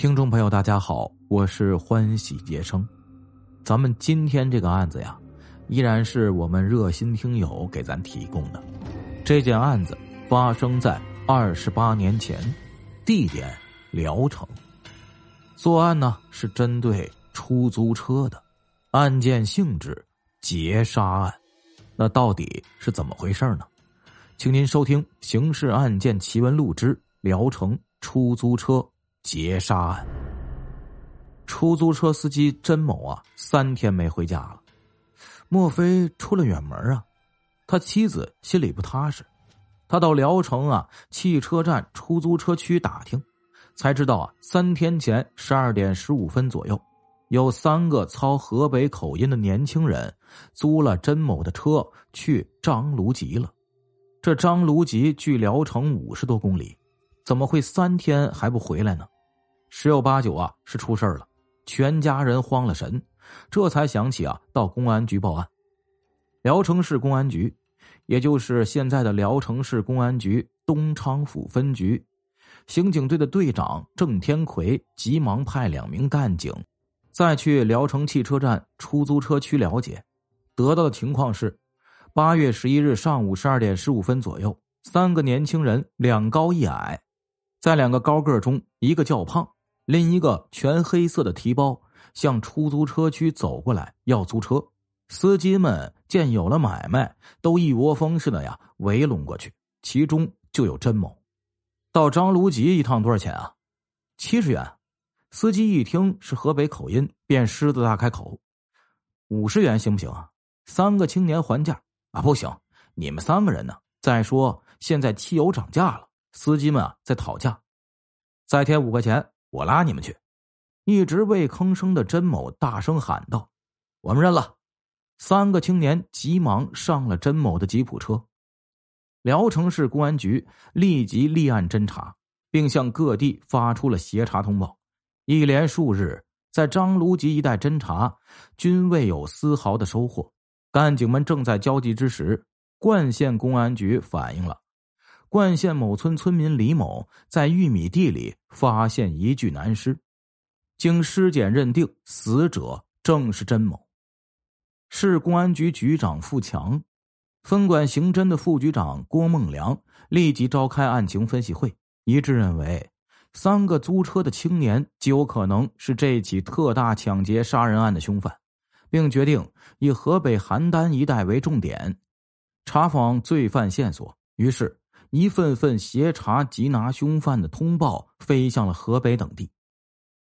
听众朋友，大家好，我是欢喜杰生。咱们今天这个案子呀，依然是我们热心听友给咱提供的。这件案子发生在二十八年前，地点聊城。作案呢是针对出租车的，案件性质劫杀案。那到底是怎么回事呢？请您收听《刑事案件奇闻录之聊城出租车》。劫杀案，出租车司机甄某啊，三天没回家了，莫非出了远门啊？他妻子心里不踏实，他到聊城啊汽车站出租车区打听，才知道啊，三天前十二点十五分左右，有三个操河北口音的年轻人租了甄某的车去张卢集了。这张卢集距聊城五十多公里。怎么会三天还不回来呢？十有八九啊是出事了，全家人慌了神，这才想起啊到公安局报案。聊城市公安局，也就是现在的聊城市公安局东昌府分局，刑警队的队长郑天奎急忙派两名干警，再去聊城汽车站出租车区了解，得到的情况是，八月十一日上午十二点十五分左右，三个年轻人两高一矮。在两个高个中，一个较胖，拎一个全黑色的提包，向出租车区走过来要租车。司机们见有了买卖，都一窝蜂似的呀围拢过去，其中就有甄某。到张卢集一趟多少钱啊？七十元。司机一听是河北口音，便狮子大开口：“五十元行不行啊？”三个青年还价：“啊，不行，你们三个人呢？再说现在汽油涨价了。”司机们啊，在讨价，再添五块钱，我拉你们去。一直未吭声的甄某大声喊道：“我们认了。”三个青年急忙上了甄某的吉普车。聊城市公安局立即立案侦查，并向各地发出了协查通报。一连数日，在张卢集一带侦查均未有丝毫的收获。干警们正在焦急之时，冠县公安局反映了。冠县某村村民李某在玉米地里发现一具男尸，经尸检认定，死者正是甄某。市公安局局长付强、分管刑侦的副局长郭梦良立即召开案情分析会，一致认为三个租车的青年极有可能是这起特大抢劫杀人案的凶犯，并决定以河北邯郸一带为重点，查访罪犯线索。于是。一份份协查缉拿凶犯的通报飞向了河北等地，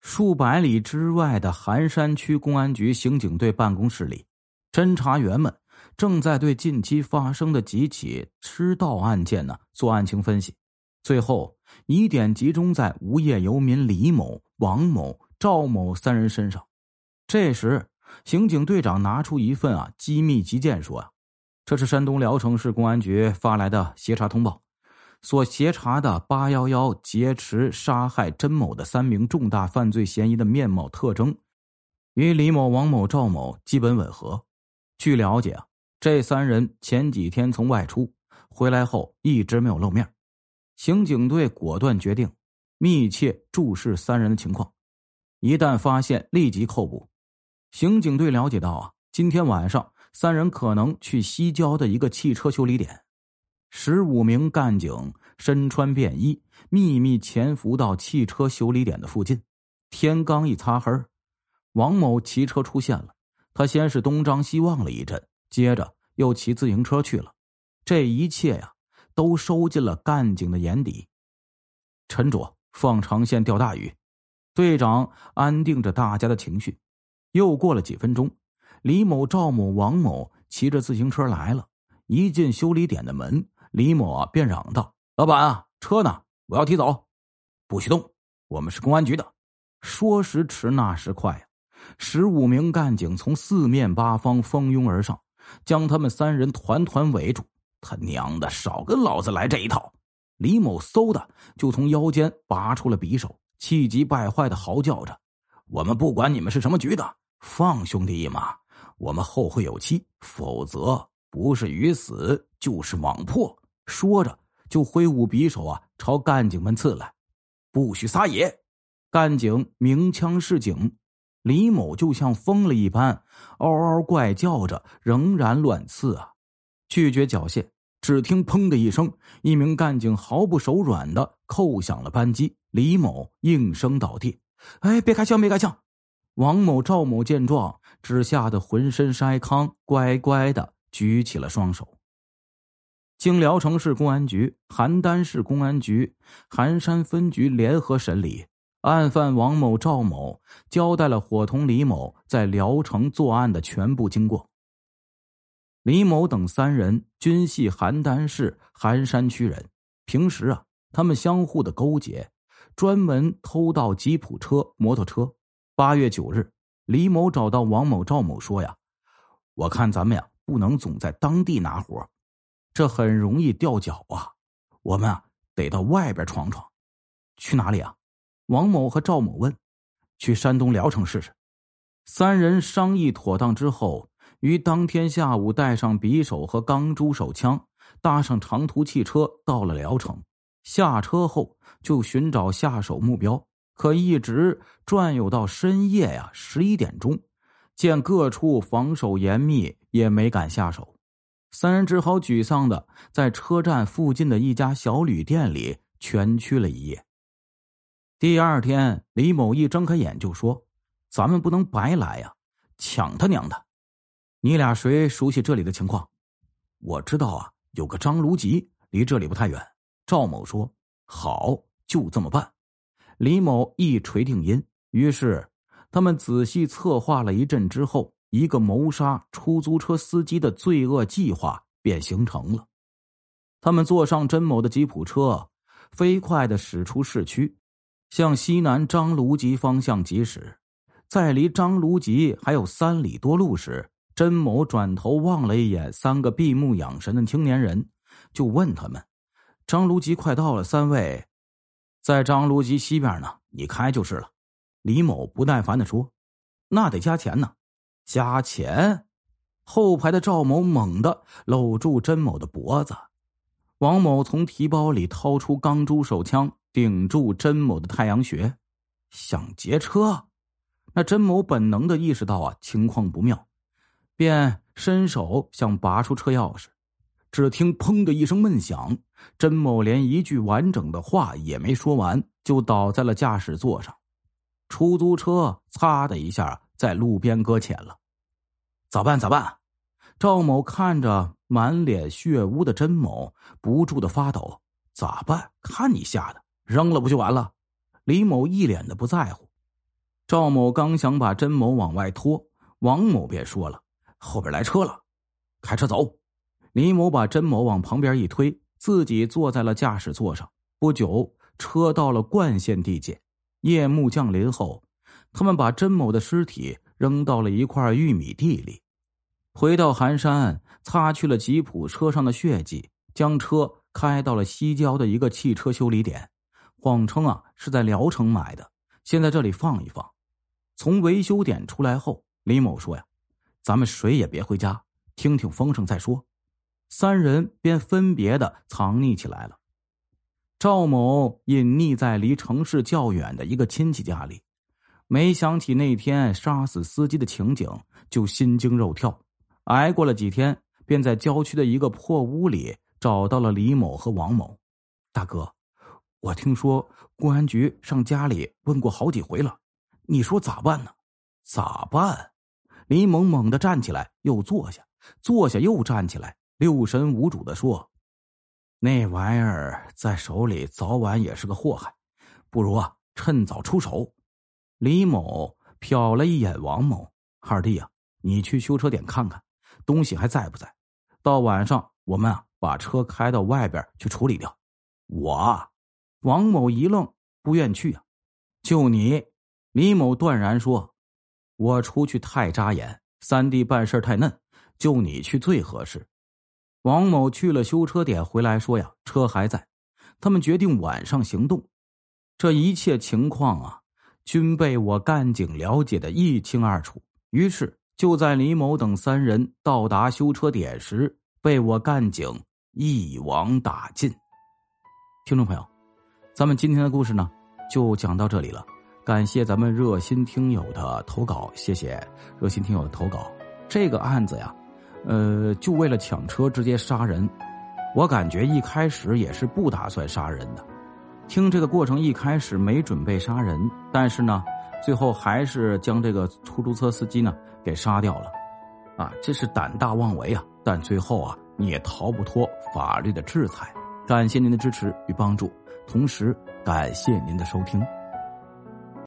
数百里之外的寒山区公安局刑警队办公室里，侦查员们正在对近期发生的几起吃盗案件呢做案情分析，最后疑点集中在无业游民李某、王某、赵某三人身上。这时，刑警队长拿出一份啊机密急件，说：“啊，这是山东聊城市公安局发来的协查通报。”所协查的“八幺幺”劫持杀害甄某的三名重大犯罪嫌疑的面貌特征，与李某、王某、赵某基本吻合。据了解啊，这三人前几天从外出回来后一直没有露面。刑警队果断决定密切注视三人的情况，一旦发现立即扣捕。刑警队了解到啊，今天晚上三人可能去西郊的一个汽车修理点。十五名干警身穿便衣，秘密潜伏到汽车修理点的附近。天刚一擦黑，王某骑车出现了。他先是东张西望了一阵，接着又骑自行车去了。这一切呀，都收进了干警的眼底。沉着，放长线钓大鱼。队长安定着大家的情绪。又过了几分钟，李某、赵某、王某骑着自行车来了。一进修理点的门。李某，便嚷道：“老板啊，车呢？我要提走，不许动！我们是公安局的。”说时迟，那时快呀，十五名干警从四面八方蜂拥而上，将他们三人团团围住。他娘的，少跟老子来这一套！李某嗖的就从腰间拔出了匕首，气急败坏的嚎叫着：“我们不管你们是什么局的，放兄弟一马！我们后会有期，否则不是鱼死就是网破！”说着，就挥舞匕首啊，朝干警们刺来。不许撒野！干警鸣枪示警，李某就像疯了一般，嗷嗷怪叫着，仍然乱刺啊，拒绝缴械。只听“砰”的一声，一名干警毫不手软的扣响了扳机，李某应声倒地。哎，别开枪，别开枪！王某、赵某见状，只吓得浑身筛糠，乖乖的举起了双手。经聊城市公安局、邯郸市公安局、邯山分局联合审理，案犯王某、赵某交代了伙同李某在聊城作案的全部经过。李某等三人均系邯郸市邯山区人，平时啊，他们相互的勾结，专门偷盗吉普车、摩托车。八月九日，李某找到王某、赵某说：“呀，我看咱们呀，不能总在当地拿活，这很容易掉脚啊。我们啊，得到外边闯闯。去哪里啊？”王某和赵某问：“去山东聊城试试。”三人商议妥当之后。于当天下午带上匕首和钢珠手枪，搭上长途汽车到了聊城。下车后就寻找下手目标，可一直转悠到深夜呀十一点钟，见各处防守严密，也没敢下手。三人只好沮丧的在车站附近的一家小旅店里蜷曲了一夜。第二天，李某一睁开眼就说：“咱们不能白来呀，抢他娘的！”你俩谁熟悉这里的情况？我知道啊，有个张卢吉，离这里不太远。赵某说：“好，就这么办。”李某一锤定音。于是，他们仔细策划了一阵之后，一个谋杀出租车司机的罪恶计划便形成了。他们坐上甄某的吉普车，飞快的驶出市区，向西南张卢集方向疾驶。在离张卢集还有三里多路时，甄某转头望了一眼三个闭目养神的青年人，就问他们：“张卢集快到了，三位，在张卢集西边呢，你开就是了。”李某不耐烦的说：“那得加钱呢，加钱！”后排的赵某猛地搂住甄某的脖子，王某从提包里掏出钢珠手枪，顶住甄某的太阳穴，想劫车。那甄某本能的意识到啊，情况不妙。便伸手想拔出车钥匙，只听“砰”的一声闷响，甄某连一句完整的话也没说完，就倒在了驾驶座上。出租车“擦”的一下在路边搁浅了。咋办？咋办？赵某看着满脸血污的甄某，不住的发抖。咋办？看你吓的，扔了不就完了？李某一脸的不在乎。赵某刚想把甄某往外拖，王某便说了。后边来车了，开车走。李某把甄某往旁边一推，自己坐在了驾驶座上。不久，车到了冠县地界。夜幕降临后，他们把甄某的尸体扔到了一块玉米地里。回到寒山，擦去了吉普车上的血迹，将车开到了西郊的一个汽车修理点，谎称啊是在聊城买的，先在这里放一放。从维修点出来后，李某说呀。咱们谁也别回家，听听风声再说。三人便分别的藏匿起来了。赵某隐匿在离城市较远的一个亲戚家里，没想起那天杀死司机的情景，就心惊肉跳。挨过了几天，便在郊区的一个破屋里找到了李某和王某。大哥，我听说公安局上家里问过好几回了，你说咋办呢？咋办？李某猛地站起来，又坐下，坐下又站起来，六神无主的说：“那玩意儿在手里，早晚也是个祸害，不如啊，趁早出手。”李某瞟了一眼王某二弟啊，你去修车点看看，东西还在不在？到晚上，我们啊把车开到外边去处理掉。我，王某一愣，不愿去啊。就你，李某断然说。我出去太扎眼，三弟办事太嫩，就你去最合适。王某去了修车点，回来说呀，车还在。他们决定晚上行动。这一切情况啊，均被我干警了解的一清二楚。于是，就在李某等三人到达修车点时，被我干警一网打尽。听众朋友，咱们今天的故事呢，就讲到这里了。感谢咱们热心听友的投稿，谢谢热心听友的投稿。这个案子呀，呃，就为了抢车直接杀人，我感觉一开始也是不打算杀人的。听这个过程一开始没准备杀人，但是呢，最后还是将这个出租车司机呢给杀掉了。啊，这是胆大妄为啊！但最后啊，你也逃不脱法律的制裁。感谢您的支持与帮助，同时感谢您的收听。